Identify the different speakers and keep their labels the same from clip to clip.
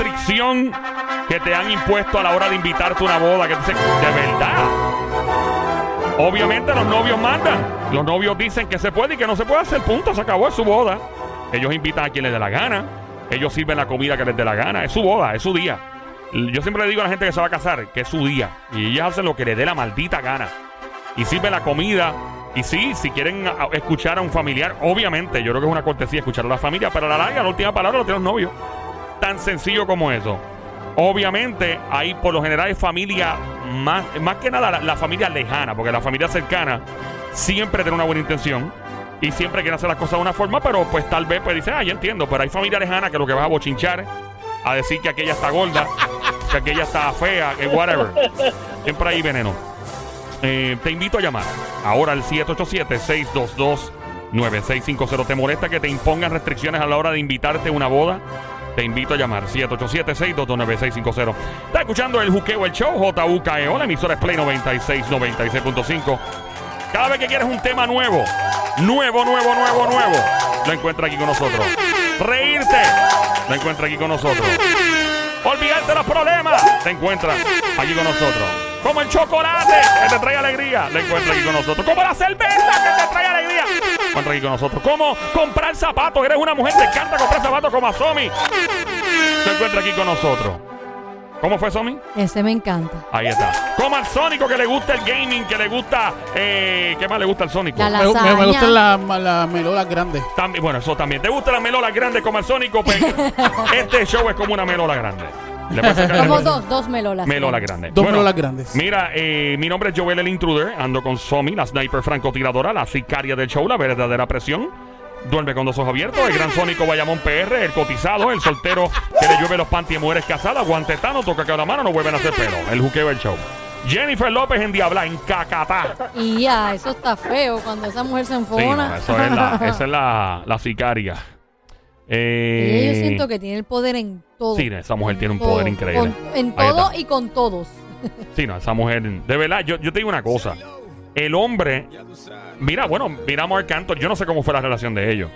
Speaker 1: restricción que te han impuesto a la hora de invitarte a una boda? Que tú dices, de verdad. Obviamente los novios mandan. Los novios dicen que se puede y que no se puede hacer. Punto, se acabó, es su boda. Ellos invitan a quien les dé la gana. Ellos sirven la comida que les dé la gana. Es su boda, es su día. Yo siempre le digo a la gente que se va a casar que es su día. Y ellos hacen lo que les dé la maldita gana. Y sirven la comida. Y sí, si quieren escuchar a un familiar, obviamente, yo creo que es una cortesía escuchar a la familia, pero a la larga, la última palabra lo tienen los novios. Tan sencillo como eso. Obviamente, hay por lo general es familia más, más que nada la, familia lejana, porque la familia cercana siempre tiene una buena intención y siempre quiere hacer las cosas de una forma, pero pues tal vez pues dice, ah, ya entiendo, pero hay familia lejana que lo que vas a bochinchar, a decir que aquella está gorda, que aquella está fea, que whatever. Siempre hay veneno. Eh, te invito a llamar ahora al 787-622-9650. ¿Te molesta que te impongan restricciones a la hora de invitarte a una boda? Te invito a llamar 787-622-9650. Está escuchando el Juqueo, el show JUKEO, la emisora es Play 96, 96.5. Cada vez que quieres un tema nuevo, nuevo, nuevo, nuevo, nuevo, lo encuentra aquí con nosotros. Reírte, lo encuentra aquí con nosotros. Olvidarte los problemas, te encuentra aquí con nosotros. Como el chocolate que te trae alegría, lo encuentra aquí con nosotros. Como la cerveza que te trae alegría, encuentra aquí con nosotros. Como comprar zapatos, eres una mujer, te encanta comprar zapatos como a Somi, lo encuentra aquí con nosotros. ¿Cómo fue Somi?
Speaker 2: Ese me encanta.
Speaker 1: Ahí está. Como al Sónico que le gusta el gaming, que le gusta. Eh, ¿Qué más le gusta al Sónico?
Speaker 2: La
Speaker 3: Me, me- gustan las las melolas grandes.
Speaker 1: También, bueno, eso también. ¿Te gustan las melolas grandes como el Sónico? Pues este show es como una melola grande. Le puedes sacar-
Speaker 2: Como dos, dos melolas.
Speaker 1: Melola grande.
Speaker 3: Dos melolas grandes.
Speaker 1: Mira, eh, mi nombre es Joel el Intruder. Ando con Somi, la sniper francotiradora, la sicaria del show, la verdadera presión. Duerme con los ojos abiertos. El gran Sónico Bayamón PR, el cotizado, el soltero que le llueve los panties y mujeres casadas. Guantetano, toca cada mano, no vuelven a hacer pelo. El juqueo del show. Jennifer López en Diabla, en Cacatá.
Speaker 2: Y ya, eso está feo cuando esa mujer se
Speaker 1: Sí,
Speaker 2: enfona.
Speaker 1: no, eso es la, esa es la, la sicaria. Eh,
Speaker 2: Y yo siento que tiene el poder en todo.
Speaker 1: Sí, esa mujer tiene un
Speaker 2: Todo.
Speaker 1: poder increíble.
Speaker 2: Con- en
Speaker 1: Ahí
Speaker 2: todo
Speaker 1: está.
Speaker 2: y con todos.
Speaker 1: Sí, no, esa mujer. De verdad, yo, yo te digo una cosa. El hombre. Mira, bueno, mira a Mark Anthony. Yo no sé cómo fue la relación de ellos.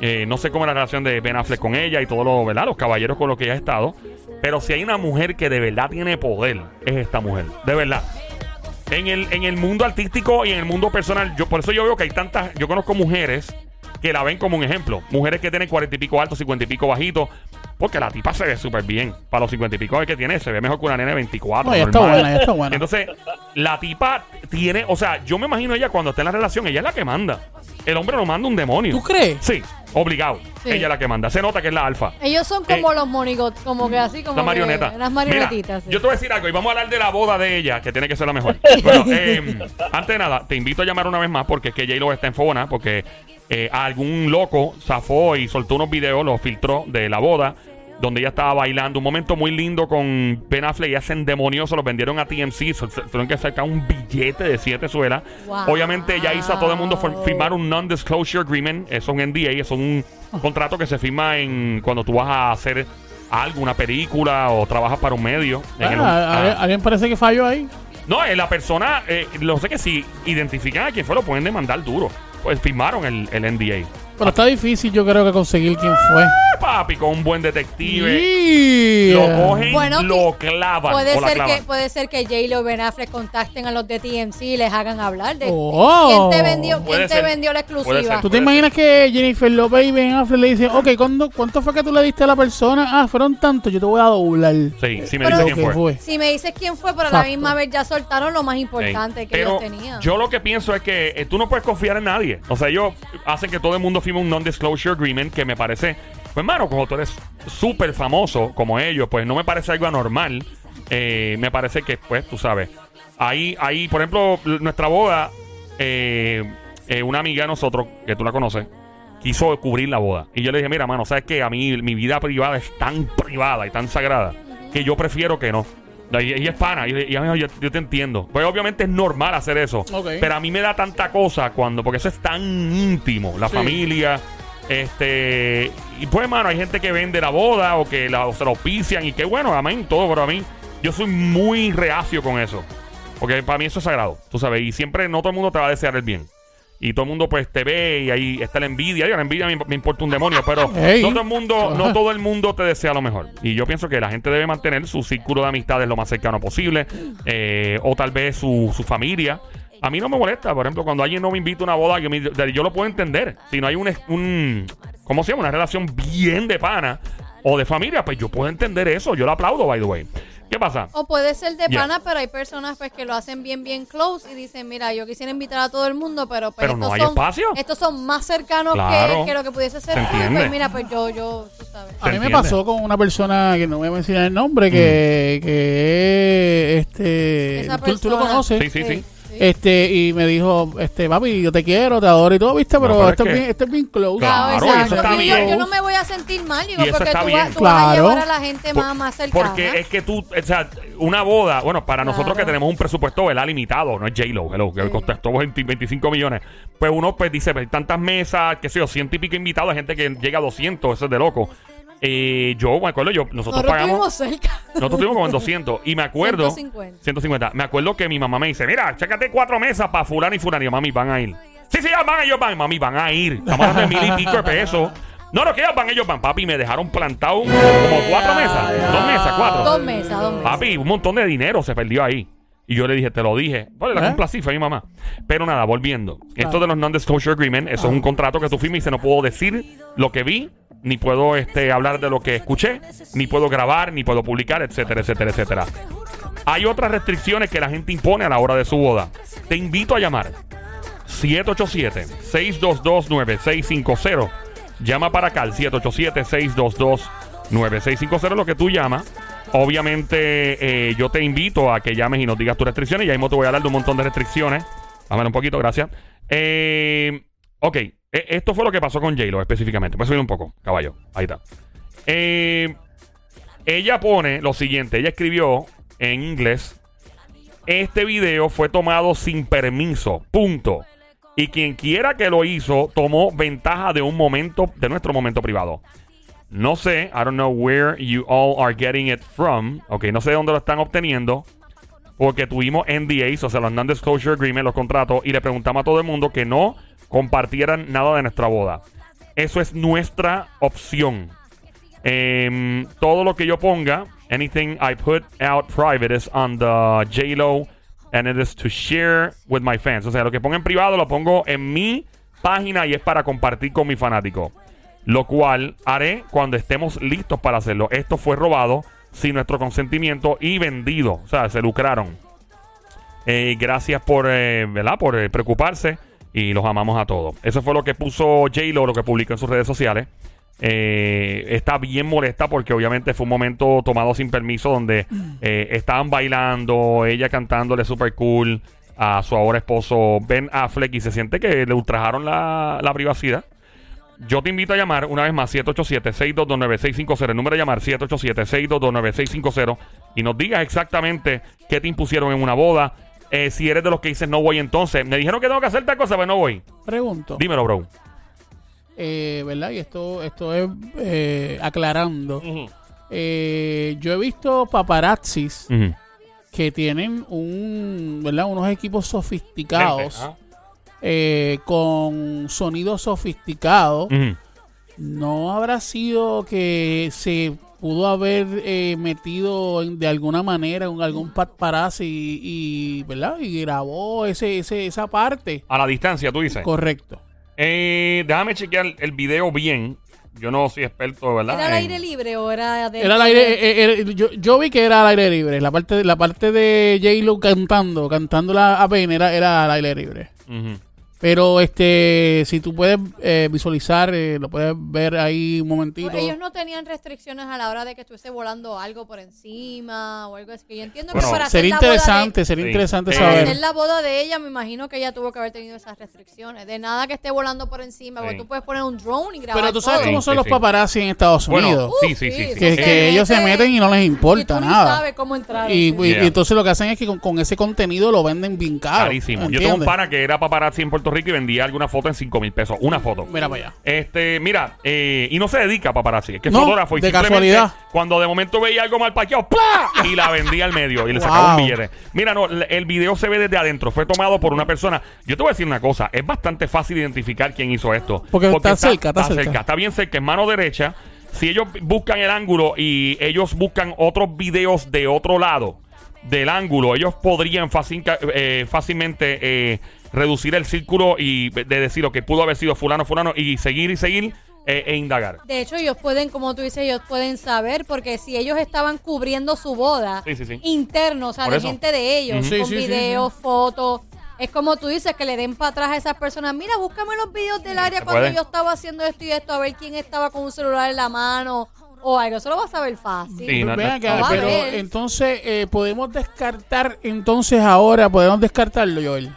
Speaker 1: Eh, no sé cómo es la relación de Ben Affleck con ella y todos los, ¿verdad? los caballeros con los que ella ha estado. Pero si hay una mujer que de verdad tiene poder, es esta mujer. De verdad. En el, en el mundo artístico y en el mundo personal, yo por eso yo veo que hay tantas. Yo conozco mujeres que la ven como un ejemplo. Mujeres que tienen cuarenta y pico altos, cincuenta y pico bajitos. Porque la tipa se ve súper bien. Para los cincuenta y pico que tiene, se ve mejor que una nena de 24.
Speaker 3: No, está buena, está buena.
Speaker 1: Entonces, la tipa tiene. O sea, yo me imagino ella cuando está en la relación, ella es la que manda. El hombre lo manda un demonio.
Speaker 3: ¿Tú crees?
Speaker 1: Sí, obligado.
Speaker 2: Sí.
Speaker 1: Ella es la que manda. Se nota que es la alfa.
Speaker 2: Ellos son como
Speaker 1: Eh,
Speaker 2: los monigotes, como que así, como
Speaker 1: La
Speaker 2: que
Speaker 1: marioneta.
Speaker 2: Las marionetitas. sí.
Speaker 1: Yo te voy a decir algo y vamos a hablar de la boda de ella, que tiene que ser la mejor. bueno, eh, antes de nada, te invito a llamar una vez más porque es que J-Lo está en Fona, porque eh, algún loco zafó y soltó unos videos, los filtró de la boda, donde ella estaba bailando. Un momento muy lindo con Ben Affleck y ella se endemonió, se los vendieron a TMC, tuvieron que sacar un billete de siete suelas.
Speaker 2: Wow.
Speaker 1: Obviamente ella hizo a todo el mundo firmar un non-disclosure agreement, eso es un NDA, eso es un contrato que se firma en cuando tú vas a hacer algo, una película o trabajas para un medio. El-
Speaker 3: ah. ¿Alguien parece que falló ahí?
Speaker 1: No, eh, la persona, eh, lo sé que si identifican a quién fue, lo pueden demandar duro. Pues firmaron el, el NDA.
Speaker 3: Pero está difícil, yo creo que conseguir quién fue.
Speaker 1: Papi, con un buen detective.
Speaker 3: Yeah.
Speaker 1: Lo cogen,
Speaker 2: Bueno,
Speaker 1: lo clavan.
Speaker 2: Puede
Speaker 1: o la
Speaker 2: ser,
Speaker 1: clavan.
Speaker 2: que, puede ser que J-Lo Ben Affleck contacten a los de TMC y les hagan hablar de
Speaker 3: Oh.
Speaker 2: quién te vendió, quién te vendió la exclusiva.
Speaker 1: ser.
Speaker 3: ¿Tú te imaginas que Jennifer López y Ben Affleck le dicen, ok, ¿cuándo, ¿cuánto fue que tú le diste a la persona? Ah, fueron tantos, yo te voy a doblar.
Speaker 1: Sí, sí me
Speaker 2: Pero-
Speaker 1: dice quién
Speaker 3: ¿Qué
Speaker 1: fue.
Speaker 2: Si me dices quién fue, pero a la misma vez ya soltaron lo más importante que
Speaker 1: Pero
Speaker 2: ellos tenían.
Speaker 1: yo lo que pienso es que eh, tú no puedes confiar en nadie. O sea, ellos hacen que todo el mundo firme un non-disclosure agreement que me parece, pues hermano, como tú eres súper famoso como ellos, pues no me parece algo anormal. Eh, me parece que, pues, tú sabes, ahí, ahí, por ejemplo, nuestra boda, eh, eh, una amiga de nosotros, que tú la conoces, quiso cubrir la boda. Y yo le dije, mira, mano, ¿sabes qué? A mí mi vida privada es tan privada y tan sagrada que yo prefiero que no. Y es pana, y, dijo, yo, yo te entiendo. Pues obviamente es normal hacer eso. Pero a mí me da tanta cosa cuando, porque eso es tan íntimo, la
Speaker 3: Sí.
Speaker 1: familia. Este, y pues, mano, hay gente que vende la boda o que la, o se la auspician y qué bueno, amén, todo, pero a mí, yo soy muy reacio con eso. Porque para mí eso es sagrado, tú sabes, y siempre no todo el mundo te va a desear el bien. y todo el mundo pues te ve y ahí está la envidia. Digo, la envidia me, me importa un demonio, pero no todo el mundo, no todo el mundo te desea lo mejor. Y yo pienso que la gente debe mantener su círculo de amistades lo más cercano posible, eh, o tal vez su, su familia. A mí no me molesta, por ejemplo, cuando alguien no me invita a una boda, yo, me- yo lo puedo entender. Si no hay un, un ¿cómo se llama? Una relación bien de pana o de familia, pues yo puedo entender eso. Yo lo aplaudo, by the way. ¿Qué pasa?
Speaker 2: O puede ser de pana, pero hay personas pues que lo hacen bien, bien close y dicen, mira, yo quisiera invitar a todo el mundo, pero pues
Speaker 1: Pero
Speaker 2: estos
Speaker 1: no hay
Speaker 2: son,
Speaker 1: espacio.
Speaker 2: Estos son más cercanos
Speaker 1: Claro.
Speaker 2: que, que lo que pudiese ser. Pues mira, pues yo, yo, tú sabes.
Speaker 3: A mí me pasó con una persona que no voy a mencionar el nombre, que, que este tú, tú lo conoces.
Speaker 1: Sí, sí, sí.
Speaker 3: Este, y me dijo, este, papi, yo te quiero, te adoro y todo, viste, pero,
Speaker 1: pero es
Speaker 3: esto, es
Speaker 1: que-
Speaker 3: bien, esto es bien close.
Speaker 1: Claro,
Speaker 2: Claro,
Speaker 1: y eso
Speaker 2: exacto.
Speaker 1: está
Speaker 2: yo,
Speaker 1: bien.
Speaker 2: yo no me voy a sentir mal, digo,
Speaker 1: Y eso
Speaker 2: porque
Speaker 1: está
Speaker 2: tú,
Speaker 1: bien.
Speaker 2: vas, tú vas a
Speaker 3: Claro.
Speaker 2: llevar a la gente
Speaker 1: Por-
Speaker 2: más, más cercana.
Speaker 1: Porque es que tú, o sea, una boda, bueno, para nosotros
Speaker 2: Claro.
Speaker 1: que tenemos un presupuesto ¿verdad? limitado, no es J-Lo, hello, que
Speaker 2: Sí.
Speaker 1: costó 20 25 millones, pues uno pues dice, pues, hay tantas mesas, qué sé yo, ciento y pico invitados, hay gente que llega a 200, eso es de loco. Eh, yo me acuerdo, yo, nosotros
Speaker 2: Nosotros
Speaker 1: pagamos,
Speaker 2: estuvimos cerca.
Speaker 1: nosotros estuvimos como en 200 y me acuerdo,
Speaker 2: 150.
Speaker 1: 150, me acuerdo que mi mamá me dice, mira, chécate cuatro mesas para fulano y fulano, y yo, mami, van a ir. Sí, sí, ya van, ellos van, mami, van a ir. Estamos hablando de mil y pico de pesos. No, no, que ellos van, ellos van, papi, me dejaron plantado como cuatro mesas, dos mesas, cuatro.
Speaker 2: Dos mesas, dos mesas.
Speaker 1: Papi, un montón de dinero se perdió ahí. Y yo le dije, te lo dije. Vale, la
Speaker 3: ¿Eh?
Speaker 1: complací, fue mi mamá. Pero nada, volviendo. Esto de los non-disclosure agreement, eso es un contrato que tú firmas y dice, no puedo decir lo que vi, ni puedo este, hablar de lo que escuché, ni puedo grabar, ni puedo publicar, etcétera, etcétera, etcétera. Hay otras restricciones que la gente impone a la hora de su boda. Te invito a llamar 787-622-9650. Llama para acá al 787-622-9650, lo que tú llamas. Obviamente, eh, yo te invito a que llames y nos digas tus restricciones. Y ahí mismo te voy a hablar de un montón de restricciones. Dame un poquito, gracias. Eh, ok, esto fue lo que pasó con J-Lo específicamente. Voy a subir un poco, caballo. Ahí está. Eh, ella pone lo siguiente: ella escribió en inglés. Este video fue tomado sin permiso. Punto. Y quien quiera que lo hizo tomó ventaja de un momento, de nuestro momento privado. No sé, I don't know where you all are getting it from. Ok, no sé de dónde lo están obteniendo. Porque tuvimos NDAs, o sea, los Non-Disclosure Agreement, los contratos, y le preguntamos a todo el mundo que no compartieran nada de nuestra boda. Eso es nuestra opción. Em, todo lo que yo ponga, anything I put out private is on the JLo and it is to share with my fans. O sea, lo que ponga en privado lo pongo en mi página y es para compartir con mi fanático. Lo cual haré cuando estemos listos para hacerlo. Esto fue robado sin nuestro consentimiento y vendido. O sea, se lucraron. Eh, gracias por, eh, ¿verdad? por eh, preocuparse y los amamos a todos. Eso fue lo que puso J-Lo, lo que publicó en sus redes sociales. Eh, está bien molesta porque obviamente fue un momento tomado sin permiso donde estaban bailando, ella cantándole super cool a su ahora esposo Ben Affleck y se siente que le ultrajaron la privacidad. Yo te invito a llamar una vez más 787-622-9650. El número de llamar 787-622-9650 y nos digas exactamente qué te impusieron en una boda. Eh, si eres de los que dices no voy entonces. Me dijeron que tengo que hacer tal cosa, pero no voy.
Speaker 3: Pregunto,
Speaker 1: Dímelo, bro.
Speaker 3: eh, ¿verdad? Y esto, esto es eh, aclarando. Eh, yo he visto paparazzis que tienen un, ¿verdad? unos equipos sofisticados, eh, con sonidos sofisticados.
Speaker 1: ah. Ujú.
Speaker 3: ¿No habrá sido que se pudo haber eh, metido en- de alguna manera en algún paparazzi y, y, ¿verdad? y grabó ese, ese, esa parte?
Speaker 1: A la distancia, tú dices.
Speaker 3: Correcto.
Speaker 1: Eh, déjame chequear el video bien. Yo no soy experto, ¿verdad?
Speaker 2: ¿Era al aire libre o era de
Speaker 3: Era al aire, eh, eh, yo, yo vi que era al aire libre. La parte, la parte de J-Lo cantando, cantando la a Ben era, era al aire libre.
Speaker 1: Mm-hmm.
Speaker 3: Pero este, si tú puedes eh, visualizar, eh, lo puedes ver ahí un momentito.
Speaker 2: Pues ellos no tenían restricciones a la hora de que estuviese volando algo por encima o algo así. que Yo entiendo
Speaker 1: Bueno,
Speaker 2: que para hacer
Speaker 3: Sería
Speaker 2: la boda de-
Speaker 3: interesante, sería
Speaker 1: Sí.
Speaker 3: interesante
Speaker 1: Eh,
Speaker 2: Para
Speaker 3: saber.
Speaker 2: hacer la boda de ella, me imagino que ella tuvo que haber tenido esas restricciones. De nada que esté volando por encima, porque
Speaker 1: Sí.
Speaker 2: tú puedes poner un drone y grabar
Speaker 3: Pero tú sabes
Speaker 2: todo.
Speaker 3: cómo son
Speaker 1: sí,
Speaker 3: los
Speaker 1: sí.
Speaker 3: paparazzi en Estados
Speaker 1: Bueno,
Speaker 3: Unidos.
Speaker 1: sí, sí, sí, sí.
Speaker 3: que, ellos se
Speaker 2: meten
Speaker 3: y no les importa
Speaker 2: y tú ni
Speaker 3: nada.
Speaker 2: sabes cómo entrar.
Speaker 3: Y, y-
Speaker 1: Yeah.
Speaker 3: y entonces lo que hacen es que con, con ese contenido lo venden bien caro.
Speaker 1: Carísimo. Yo tengo un pana que era paparazzi en Puerto Puerto Rico y vendía alguna foto en 5 mil pesos. Una foto.
Speaker 3: Mira para allá.
Speaker 1: Este, mira, eh, y no se dedica a paparazzi, es que es
Speaker 3: No,
Speaker 1: fotógrafo y
Speaker 3: de
Speaker 1: simplemente
Speaker 3: casualidad.
Speaker 1: cuando de momento veía algo mal parqueado, ¡plá! y la vendía al medio y le sacaba un billete. Mira, no, el el video se ve desde adentro, fue tomado por una persona. Yo te voy a decir una cosa, es bastante fácil identificar quién hizo esto.
Speaker 3: Porque está cerca, está cerca.
Speaker 1: Está bien cerca, en mano derecha. Si ellos buscan el ángulo y ellos buscan otros videos de otro lado del ángulo, ellos podrían fácil- eh, fácilmente eh, reducir el círculo y de decir lo que pudo haber sido fulano, fulano y seguir y seguir eh, e indagar.
Speaker 2: De hecho, ellos pueden, como tú dices, ellos pueden saber, porque si ellos estaban cubriendo su boda
Speaker 1: Sí, sí, sí.
Speaker 2: interno, o sea,
Speaker 1: Por
Speaker 2: de
Speaker 1: eso.
Speaker 2: gente de ellos, con
Speaker 3: sí, sí,
Speaker 2: videos, fotos, es como tú dices, que le den para atrás a esas personas. Mira, búscame los videos del área cuando
Speaker 1: puede.
Speaker 2: yo estaba haciendo esto y esto, a ver quién estaba con un celular en la mano o algo. Eso lo vas a ver fácil.
Speaker 1: Sí, no,
Speaker 3: Ven
Speaker 1: no,
Speaker 3: acá,
Speaker 2: no
Speaker 3: pero entonces eh, podemos descartar entonces ahora, podemos descartarlo, Joel.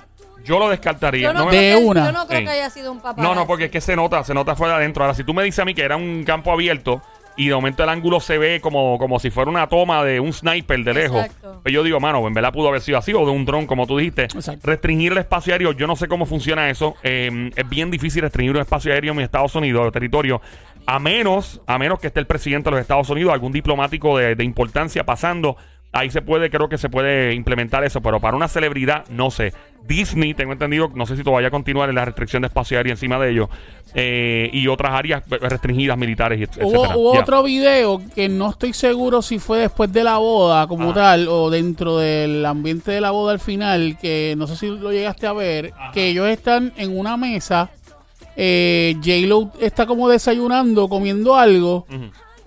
Speaker 1: Yo lo descartaría.
Speaker 2: Yo no,
Speaker 1: No me-
Speaker 3: De
Speaker 2: creo, que,
Speaker 3: una.
Speaker 2: yo no creo
Speaker 1: Sí.
Speaker 2: que haya sido un papá.
Speaker 1: No, no, porque es que se nota, se nota fuera de adentro. Ahora, si tú me dices a mí que era un campo abierto y de momento el ángulo se ve como, como si fuera una toma de un sniper de lejos,
Speaker 2: Exacto.
Speaker 1: pues yo digo, mano, en verdad pudo haber sido así o de un dron, como tú dijiste.
Speaker 3: Exacto.
Speaker 1: Restringir el espacio aéreo, yo no sé cómo funciona eso. Eh, es bien difícil restringir un espacio aéreo en Estados Unidos, el territorio, a menos, a menos que esté el presidente de los Estados Unidos, algún diplomático de, de importancia pasando. Ahí se puede, creo que se puede implementar eso, pero para una celebridad, no sé. Disney, tengo entendido, no sé si todavía continúa en la restricción de espacio aéreo encima de ellos. eh, y otras áreas restringidas militares, y et-
Speaker 3: Hubo, hubo otro video que no estoy seguro si fue después de la boda como
Speaker 1: Ajá.
Speaker 3: tal o dentro del ambiente de la boda al final, que no sé si lo llegaste a ver, que ellos están en una mesa, eh, J-Lo está como desayunando, comiendo algo.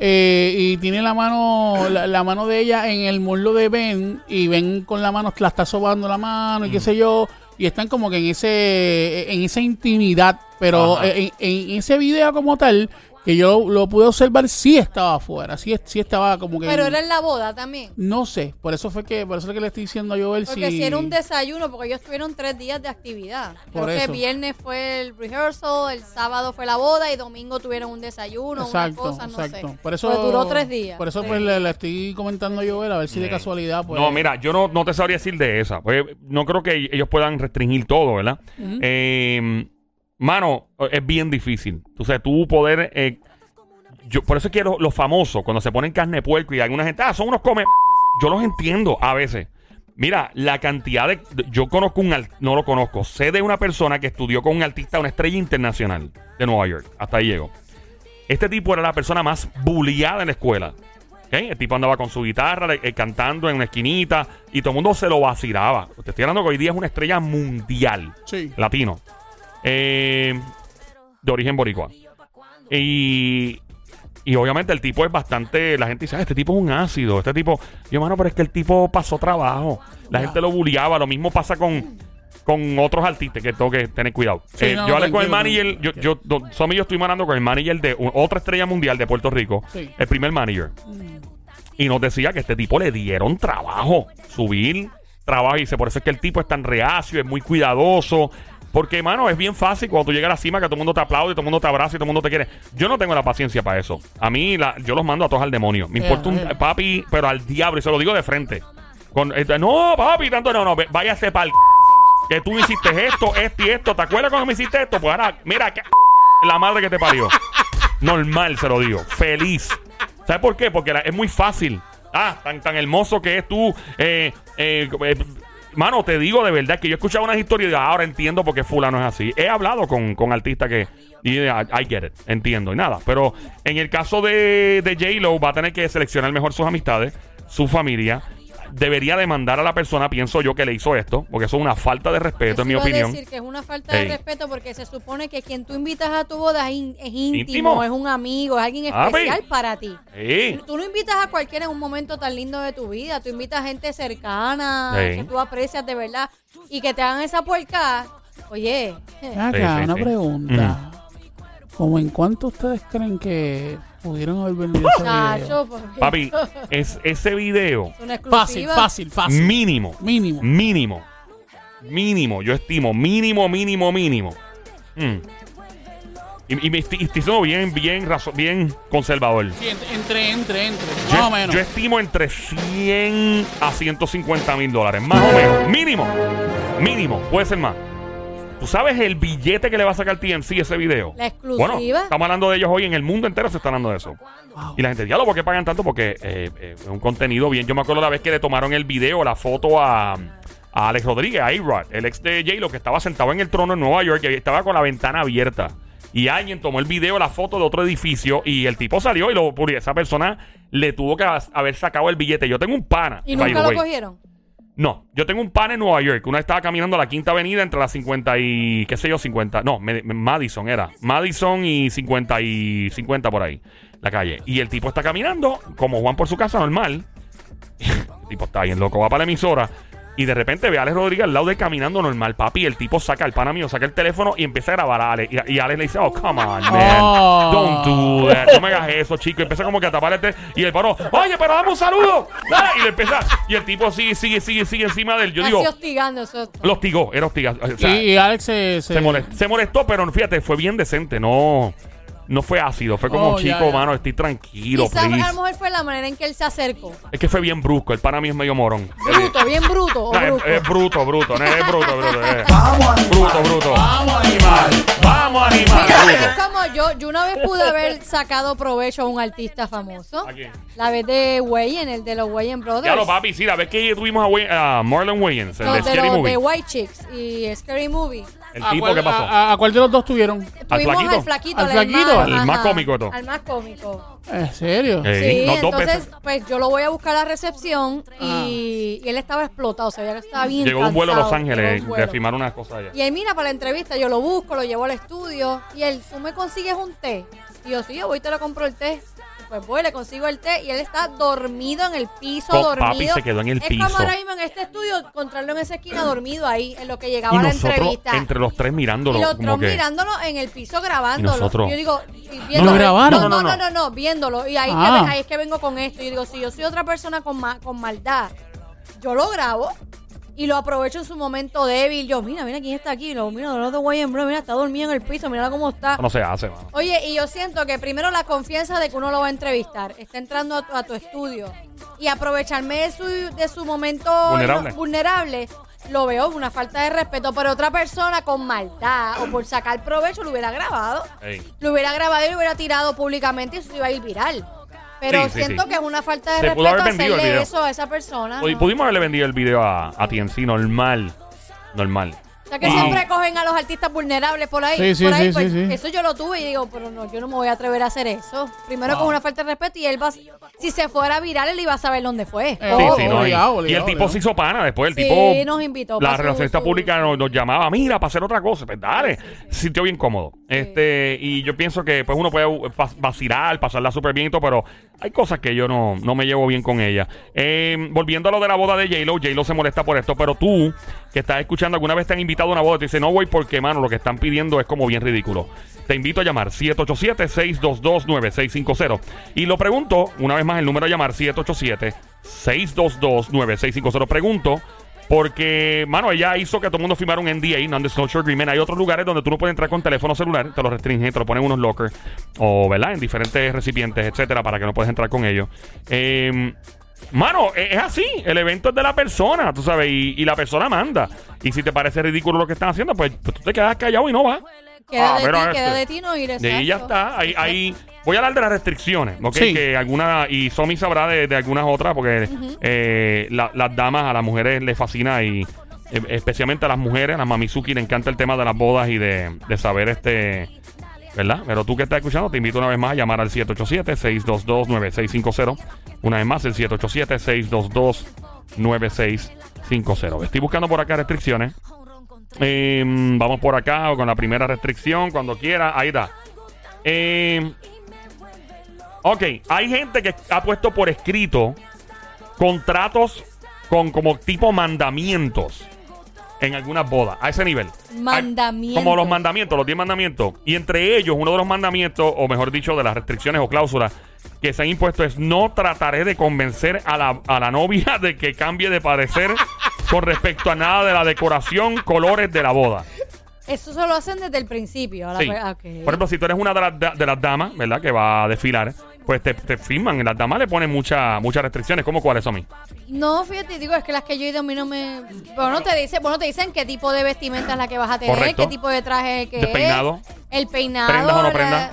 Speaker 3: Eh, y tiene la mano la, la mano de ella en el muslo de Ben y Ben con la mano la está sobando la mano y qué sé yo y están como que en ese en esa intimidad pero en ese video como tal que yo lo pude observar sí estaba afuera sí, sí estaba como que
Speaker 2: Pero era en la boda también.
Speaker 3: no sé por eso fue que por eso es que le estoy diciendo a Joel
Speaker 2: Porque
Speaker 3: si,
Speaker 2: si era un desayuno, porque ellos tuvieron tres días de actividad.
Speaker 3: Por
Speaker 2: Creo que viernes fue el rehearsal, el sábado fue la boda y domingo tuvieron un desayuno,
Speaker 3: Exacto,
Speaker 2: una cosa, no
Speaker 3: exacto.
Speaker 2: sé.
Speaker 3: Por eso
Speaker 2: Pues duró tres días.
Speaker 3: Por eso
Speaker 2: Sí.
Speaker 3: pues le, le estoy comentando a Joel a ver si de casualidad pues
Speaker 1: No, mira, yo no, no te sabría decir de esa. Pues, no creo que ellos puedan restringir todo, ¿verdad? Eh, mano, es bien difícil. O sea, tú poder. eh, yo, por eso es que los, los famosos, cuando se ponen carne de puerco y alguna gente, ah, son unos come. Yo los entiendo a veces. Mira, la cantidad de. Yo conozco un. No lo conozco. Sé de una persona que estudió con un artista, una estrella internacional de Nueva York. Hasta ahí llegó. Este tipo era la persona más bulliada en la escuela. ¿ok? El tipo andaba con su guitarra, eh, cantando en una esquinita y todo el mundo se lo vacilaba. Te estoy hablando que hoy día es una estrella mundial,
Speaker 3: sí
Speaker 1: latino, eh, de origen boricua. Y, y obviamente el tipo es bastante. La gente dice, ah, este tipo es un ácido. Este tipo. Yo, mano, pero es que el tipo pasó trabajo. La gente lo bulliaba. Lo mismo pasa con. Con otros artistas que tengo que tener cuidado.
Speaker 3: Sí,
Speaker 1: Eh,
Speaker 3: no,
Speaker 1: yo hablé con el manager. Yo, yo, do- Somi y yo estuvimos hablando con el manager de un- otra estrella mundial de Puerto Rico.
Speaker 3: Sí.
Speaker 1: El primer manager. Y nos decía que este tipo le dieron trabajo. Subir trabajo. Y dice, por eso es que el tipo es tan reacio, es muy cuidadoso. Porque, mano, es bien fácil cuando tú llegas a la cima que todo el mundo te aplaude, todo el mundo te abraza y todo el mundo te quiere. Yo no tengo la paciencia para eso. A mí, la- yo los mando a todos al demonio. Me importa un papi, pero al diablo. Y se lo digo de frente. Con, eh, no, papi, tanto no, no. Váyase para el que tú hiciste esto, esto y esto. ¿Te acuerdas cuando me hiciste esto? Pues ahora, mira, que la madre que te parió. Normal, se lo digo. Feliz. ¿Sabes por qué? Porque la- es muy fácil. Ah, tan, tan hermoso que es tú. Eh, eh, eh, mano, te digo de verdad que yo he escuchado unas historias y "Ah, ahora entiendo por qué fulano es así. He hablado con, con artistas que... Y I, I get it, entiendo y nada. Pero en el caso de, de J-Lo va a tener que seleccionar mejor sus amistades, su familia. Debería demandar a la persona, pienso yo, que le hizo esto, porque eso es una falta de respeto,
Speaker 2: Eso
Speaker 1: en mi opinión.
Speaker 2: decir que es una falta
Speaker 1: Ey.
Speaker 2: de respeto porque se supone que quien tú invitas a tu boda es, in- es íntimo,
Speaker 1: Íntimo.
Speaker 2: es un amigo, es alguien
Speaker 1: Papi.
Speaker 2: especial para ti.
Speaker 1: Sí.
Speaker 2: Tú no invitas a cualquiera en un momento tan lindo de tu vida. Tú invitas a gente cercana,
Speaker 1: Sí.
Speaker 2: que tú aprecias de verdad. Y que te hagan esa puerca. Oye,
Speaker 3: Ven Acá,
Speaker 1: Sí, sí,
Speaker 3: una
Speaker 1: sí.
Speaker 3: pregunta. ¿Cómo en cuánto ustedes creen que pudieron haber vendido ese video?
Speaker 2: chacho,
Speaker 1: Papi, es, ese video
Speaker 2: es una
Speaker 3: Fácil,
Speaker 2: exclusiva.
Speaker 3: fácil, fácil.
Speaker 1: mínimo,
Speaker 3: Mínimo.
Speaker 1: mínimo, mínimo, yo estimo, mínimo, mínimo, mínimo. Mm. Y, y me estoy, estoy siendo bien, bien, razo- bien conservador.
Speaker 3: Sí, ent- entre, entre, entre.
Speaker 1: Yo,
Speaker 3: Más o menos.
Speaker 1: yo estimo entre 100 a 150 mil dólares, más o menos. Mínimo, mínimo, puede ser más. ¿Tú sabes el billete que le va a sacar TMC ese video?
Speaker 2: La exclusiva.
Speaker 1: Bueno, estamos hablando de ellos hoy. En el mundo entero se está hablando de eso. Y la gente, diablo, ¿por qué pagan tanto? Porque eh, eh, es un contenido bien. Yo me acuerdo la vez que le tomaron el video, la foto a, a Alex Rodríguez, a A-Rod, el ex de J-Lo, que estaba sentado en el trono en Nueva York y estaba con la ventana abierta. Y alguien tomó el video, la foto de otro edificio y el tipo salió y lo. Esa persona le tuvo que haber sacado el billete. Yo tengo un pana.
Speaker 2: ¿Y nunca lo
Speaker 1: way.
Speaker 2: cogieron?
Speaker 1: No, yo tengo un pana en Nueva York. Una vez estaba caminando a la quinta avenida entre las 50 y. ¿Qué sé yo? 50. No, Madison era. Madison y 50 y 50 por ahí. La calle. Y el tipo está caminando, como Juan por su casa, normal. el tipo está bien loco. Va para la emisora. Y de repente ve a Alex Rodríguez al lado de caminando normal, papi. El tipo saca, el pana mío, saca el teléfono y empieza a grabar a Alex. Y, y Alex le dice, oh, come on, man.
Speaker 3: Oh.
Speaker 1: Don't do that. No me hagas eso, chico. Y empieza como que a tapar el tel- Y el paro, oye, pero dame un saludo. Dale. Y le empieza. Y el tipo sigue, sigue, sigue, sigue encima de él. Yo
Speaker 2: Así
Speaker 1: digo,
Speaker 2: hostigando. Eso.
Speaker 1: lo hostigó, era hostigado. O sea,
Speaker 3: y, y Alex se, se-
Speaker 1: se, molestó, se molestó, pero fíjate, fue bien decente. No, no fue ácido. Fue como,
Speaker 3: Oh, ya,
Speaker 1: chico,
Speaker 3: ya.
Speaker 1: mano, estoy tranquilo,
Speaker 2: Quizás a
Speaker 1: please.
Speaker 2: lo mejor fue la manera en que él se acercó.
Speaker 1: Es que fue bien brusco. El pana mío es medio morón.
Speaker 2: Bruto, bien bruto. o
Speaker 1: No, es,
Speaker 2: bruto.
Speaker 1: es bruto, bruto. No, es bruto, bruto. es-
Speaker 4: Vamos a
Speaker 1: bruto, bruto.
Speaker 3: Vamos, animal.
Speaker 1: Vamos, animal.
Speaker 2: Mira,
Speaker 1: bruto.
Speaker 2: es como yo, yo una vez pude haber sacado provecho a un artista famoso.
Speaker 1: ¿A quién?
Speaker 2: La vez de Wayne, el de los Wayne Brothers.
Speaker 1: Ya lo, papi, sí, la vez que tuvimos a, Wayne- a Marlon Wayans, el de
Speaker 2: de
Speaker 1: Scary
Speaker 2: los
Speaker 1: Movie.
Speaker 2: de White Chicks y Scary Movie.
Speaker 1: El
Speaker 3: ¿A
Speaker 1: tipo,
Speaker 3: cuál,
Speaker 1: ¿qué pasó?
Speaker 3: A, a- a cuál de los dos tuvieron?
Speaker 1: Flaquito?
Speaker 2: al flaquito,
Speaker 3: ¿Al flaquito?
Speaker 1: Al más cómico de todo.
Speaker 2: Al más cómico.
Speaker 3: ¿En serio?
Speaker 2: Sí,
Speaker 1: no,
Speaker 2: entonces,
Speaker 1: veces.
Speaker 2: pues yo lo voy a buscar a la recepción y, y él estaba explotado, o sea, ya estaba bien
Speaker 1: Llegó un vuelo a Los Ángeles de filmar unas cosas allá.
Speaker 2: Y él mira para la entrevista, yo lo busco, lo llevo al estudio y él, ¿tú me consigues un té? Y yo, sí, yo voy y te lo compro el té. Pues voy, le consigo el té y él está dormido en el piso,
Speaker 1: Oh, papi,
Speaker 2: dormido.
Speaker 1: se quedó en el
Speaker 2: es
Speaker 1: piso.
Speaker 2: como ahora mismo en este estudio, encontrarlo en esa esquina dormido ahí, en lo que llegaba
Speaker 1: Y
Speaker 2: la
Speaker 1: nosotros,
Speaker 2: entrevista.
Speaker 1: entre los tres mirándolo,
Speaker 2: y los
Speaker 1: como
Speaker 2: otros
Speaker 1: que...
Speaker 2: mirándolo en el piso grabándolo.
Speaker 1: Y nosotros-
Speaker 2: Yo digo, y
Speaker 3: ¿No lo grabaron?
Speaker 2: No,
Speaker 1: No,
Speaker 2: no, no, viéndolo. Y ahí,
Speaker 3: Ah.
Speaker 2: que, ve- ahí es que vengo con esto. Yo digo, si yo soy otra persona con, ma- con maldad, yo lo grabo y lo aprovecho en su momento débil. Yo, mira, mira quién está aquí. Lo, mira, los de Wayne Bro, mira, está dormido en el piso, mira cómo está.
Speaker 1: No se hace, mano.
Speaker 2: Oye, y yo siento que primero la confianza de que uno lo va a entrevistar, está entrando a tu, a tu estudio y aprovecharme de su, de su momento
Speaker 1: Vulnerable.
Speaker 2: no- vulnerable, lo veo una falta de respeto. Pero otra persona con maldad o por sacar provecho lo hubiera grabado,
Speaker 1: Ey.
Speaker 2: lo hubiera grabado y lo hubiera tirado públicamente y eso iba a ir viral. Pero
Speaker 1: Sí,
Speaker 2: siento
Speaker 1: sí.
Speaker 2: que es una falta de
Speaker 1: Se pudo
Speaker 2: respeto
Speaker 1: haber vendido el
Speaker 2: hacerle
Speaker 1: video.
Speaker 2: eso a esa persona.
Speaker 1: Pudi-
Speaker 2: ¿no?
Speaker 1: Pudimos haberle vendido el video a, a TNC normal. Normal.
Speaker 2: O sea que
Speaker 3: Wow.
Speaker 2: siempre cogen a los artistas vulnerables por ahí.
Speaker 3: Sí, sí,
Speaker 2: por ahí,
Speaker 3: sí,
Speaker 2: pues,
Speaker 3: sí, sí.
Speaker 2: Eso yo lo tuve y digo, pero no, yo no me voy a atrever a hacer eso. Primero con una falta de respeto y él va, si se fuera viral, él iba a saber dónde fue.
Speaker 3: Eh,
Speaker 1: Sí,
Speaker 3: Oh,
Speaker 1: sí, no, y,
Speaker 3: obligado,
Speaker 1: y el
Speaker 3: obligado,
Speaker 1: tipo
Speaker 3: obligado.
Speaker 1: se hizo pana después. El
Speaker 2: Sí,
Speaker 1: tipo.
Speaker 2: nos invitó
Speaker 1: La
Speaker 2: pa' su-
Speaker 1: relacionista
Speaker 2: su-
Speaker 1: pública nos, nos llamaba, mira, para hacer otra cosa. Pues dale. Se sintió bien cómodo. Este, y yo pienso que pues uno puede uh, va- vacilar, pasarla súper bien y todo, pero hay cosas que yo no, no me llevo bien con ella. Eh, volviendo a lo de la boda de J-Lo, se molesta por esto, pero tú, que estás escuchando, alguna vez te han invitado a una boda, te dice, no voy porque, mano, lo que están pidiendo es como bien ridículo. Te invito a llamar 787-622-9650. Y lo pregunto, una vez más, el número a llamar 787-622-9650. Pregunto. Porque, mano, ella hizo que todo el mundo firmara un NDA, Non-Disclosure Agreement. Hay otros lugares donde tú no puedes entrar con teléfono celular, te lo restringen, te lo ponen en unos lockers, o, ¿verdad? En diferentes recipientes, etcétera, para que no puedes entrar con ellos. Eh, Mano, e- es así. El evento es de la persona, tú sabes, y, y la persona manda. Y si te parece ridículo lo que están haciendo, pues, pues tú te quedas callado y no vas.
Speaker 2: Queda,
Speaker 1: Ah,
Speaker 2: de,
Speaker 1: pero
Speaker 2: ti,
Speaker 1: este-
Speaker 2: queda de ti no ir
Speaker 1: De ahí ya está. Ahí, ahí- voy a hablar de las restricciones, ¿ok?
Speaker 3: Sí.
Speaker 1: Que alguna, y Somi sabrá de, de algunas otras, porque eh, la- las damas, a las mujeres les fascina y eh, especialmente a las mujeres, a las mamizuki, le encanta el tema de las bodas y de, de saber este. ¿Verdad? Pero tú que estás escuchando, te invito una vez más a llamar al 787-622-9650. Una vez más, el 787-622-9650. Estoy buscando por acá restricciones. Eh, vamos por acá con la primera restricción, cuando quiera. Ahí está. Eh, ok, hay gente que ha puesto por escrito contratos con como tipo mandamientos en algunas bodas, a ese nivel.
Speaker 2: Mandamientos.
Speaker 1: Como los mandamientos, los 10 mandamientos. Y entre ellos, uno de los mandamientos, o mejor dicho, de las restricciones o cláusulas que se han impuesto es no trataré de convencer a la, a la novia de que cambie de parecer con respecto a nada de la decoración, colores de la boda.
Speaker 2: Eso se lo hacen desde el principio. a la
Speaker 1: Sí.
Speaker 2: pe- ah, ok.
Speaker 1: Por ejemplo, si tú eres una de las, da- de las damas, ¿verdad? Que va a desfilar, pues te, te firman. Las damas le ponen mucha- muchas restricciones. ¿Cómo cuáles son a mí?
Speaker 2: No, fíjate, digo, es que las que yo he ido a mí no me... Bueno, te, dice, bueno, te dicen qué tipo de vestimenta es la que vas a tener,
Speaker 1: Correcto.
Speaker 2: qué tipo de traje que
Speaker 1: ¿De peinado?
Speaker 2: El peinado.
Speaker 1: ¿Prendas o no
Speaker 2: la-
Speaker 1: prendas?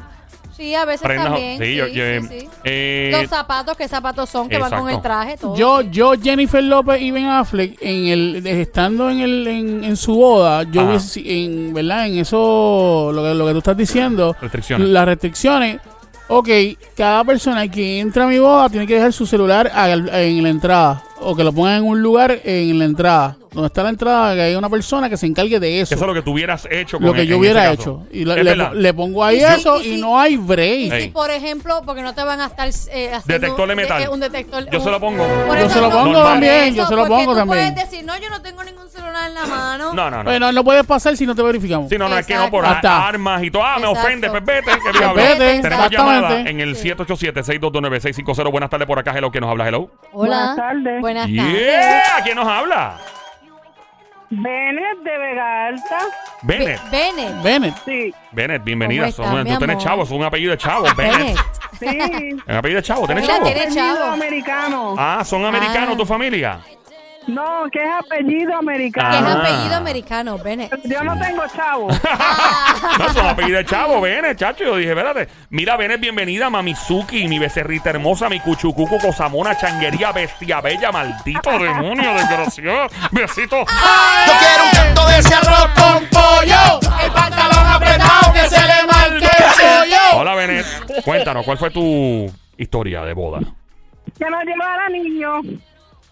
Speaker 2: Sí, a veces
Speaker 1: Prendas
Speaker 2: también.
Speaker 1: sí,
Speaker 2: Sí,
Speaker 1: yo-
Speaker 2: sí,
Speaker 1: yo,
Speaker 2: sí.
Speaker 1: eh,
Speaker 2: Los zapatos, qué zapatos son, que van con
Speaker 1: Exacto.
Speaker 2: el traje, todo.
Speaker 3: Yo, yo, Jennifer López y Ben Affleck, en el, estando en, el, en, en su boda, yo
Speaker 1: Ajá.
Speaker 3: hubiese- en, ¿verdad? En eso, lo que, lo que tú estás diciendo,
Speaker 1: Restricciones.
Speaker 3: las restricciones, ok, cada persona que entra a mi boda tiene que dejar su celular al- en la entrada, o que lo pongan en un lugar en la entrada, donde está la entrada, que hay una persona que se encargue de eso.
Speaker 1: Eso es lo que tú hubieras hecho con
Speaker 3: lo que
Speaker 1: en
Speaker 3: yo hubiera
Speaker 1: caso.
Speaker 3: hecho. Y le,
Speaker 1: Es
Speaker 3: le-
Speaker 1: verdad.
Speaker 3: le pongo ahí
Speaker 2: Y si-
Speaker 3: eso
Speaker 2: y
Speaker 3: y,
Speaker 2: si-
Speaker 3: no hay
Speaker 2: Y
Speaker 3: break.
Speaker 1: Ey.
Speaker 2: si, por ejemplo, porque no te van a estar eh, haciendo
Speaker 1: Detector de
Speaker 2: un-
Speaker 1: metal.
Speaker 2: eh, un detector.
Speaker 1: Yo
Speaker 2: un-
Speaker 1: se lo pongo.
Speaker 3: Yo se lo pongo
Speaker 1: Normal.
Speaker 3: también, yo se lo pongo
Speaker 2: tú
Speaker 3: también.
Speaker 2: puedes decir, no, yo no tengo ningún celular en la mano.
Speaker 1: No, no, no.
Speaker 3: Bueno, no puedes pasar si no te verificamos.
Speaker 1: Sí, no, no, es que no por
Speaker 2: Exacto.
Speaker 1: Armas y todo. Ah, me
Speaker 2: Exacto.
Speaker 1: ofende, pues vete, que
Speaker 3: Pues
Speaker 1: diablo.
Speaker 3: vete,
Speaker 1: Tenemos
Speaker 3: exactamente.
Speaker 1: llamada en el 787-622-9650. Buenas tardes por acá, hello, ¿quién nos habla? Hello.
Speaker 2: Hola.
Speaker 4: Buenas tardes.
Speaker 2: Buenas tardes.
Speaker 1: Yeah, ¿quién nos habla?
Speaker 4: Bennett de Vega Alta.
Speaker 1: Bennett.
Speaker 2: Be- Bennett.
Speaker 3: Bennett.
Speaker 4: Sí,
Speaker 1: Bennett, bienvenida.
Speaker 2: ¿Cómo estás,
Speaker 1: Son-
Speaker 2: mi
Speaker 1: tú tienes
Speaker 2: amor?
Speaker 1: chavo, es un apellido de chavo. Bennett.
Speaker 2: Bennett.
Speaker 4: sí.
Speaker 1: Un apellido de chavo, ¿tienes
Speaker 2: Mira,
Speaker 1: chavo?
Speaker 2: tiene- chavo.
Speaker 4: americano.
Speaker 1: Ah, son americanos
Speaker 2: Ah.
Speaker 1: tu familia.
Speaker 4: No, que es apellido americano.
Speaker 2: Que es
Speaker 1: Ah.
Speaker 2: apellido americano, Bennett.
Speaker 4: Yo no tengo chavo.
Speaker 1: No, son apellidos de chavo, Bennett, chacho. Yo dije, espérate. Mira, Bennett, bienvenida, Mamizuki, mi becerrita hermosa, mi cuchucuco, cosamona, changuería, bestia bella, maldito demonio, desgraciado. Besito.
Speaker 5: Yo quiero un canto de ese arroz con pollo. El pantalón apretado que se le marque el pollo.
Speaker 1: Hola, Bennett. Cuéntanos, ¿cuál fue tu historia de boda?
Speaker 4: Que no llevara niños.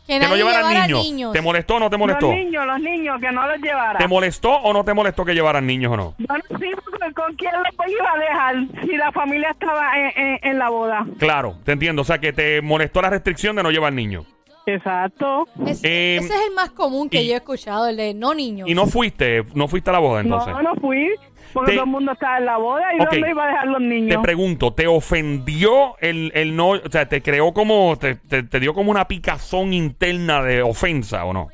Speaker 2: Que
Speaker 1: Que no llevaran
Speaker 2: llevara
Speaker 1: niños.
Speaker 2: niños.
Speaker 1: ¿Te molestó o no te molestó?
Speaker 4: Los niños, los niños, que no los llevara.
Speaker 1: ¿Te molestó o no te molestó que llevaran niños o no?
Speaker 4: Bueno, sí, porque ¿con quién los iba a dejar si la familia estaba en, en- en la boda?
Speaker 1: Claro, te entiendo. O sea, que te molestó la restricción de no llevar niños.
Speaker 4: Exacto.
Speaker 2: Es-
Speaker 1: Eh,
Speaker 2: ese es el más común que
Speaker 1: y-
Speaker 2: yo he escuchado, el de no niños.
Speaker 1: Y no fuiste, no fuiste a la boda entonces.
Speaker 4: No, no fui. Porque
Speaker 1: Te-
Speaker 4: todo el mundo estaba en la boda y. ¿dónde iba a dejar los
Speaker 1: Te
Speaker 4: niños?
Speaker 1: pregunto, ¿te ofendió el, el no, o sea, te creó como, te, te- te dio como una picazón interna de ofensa o no?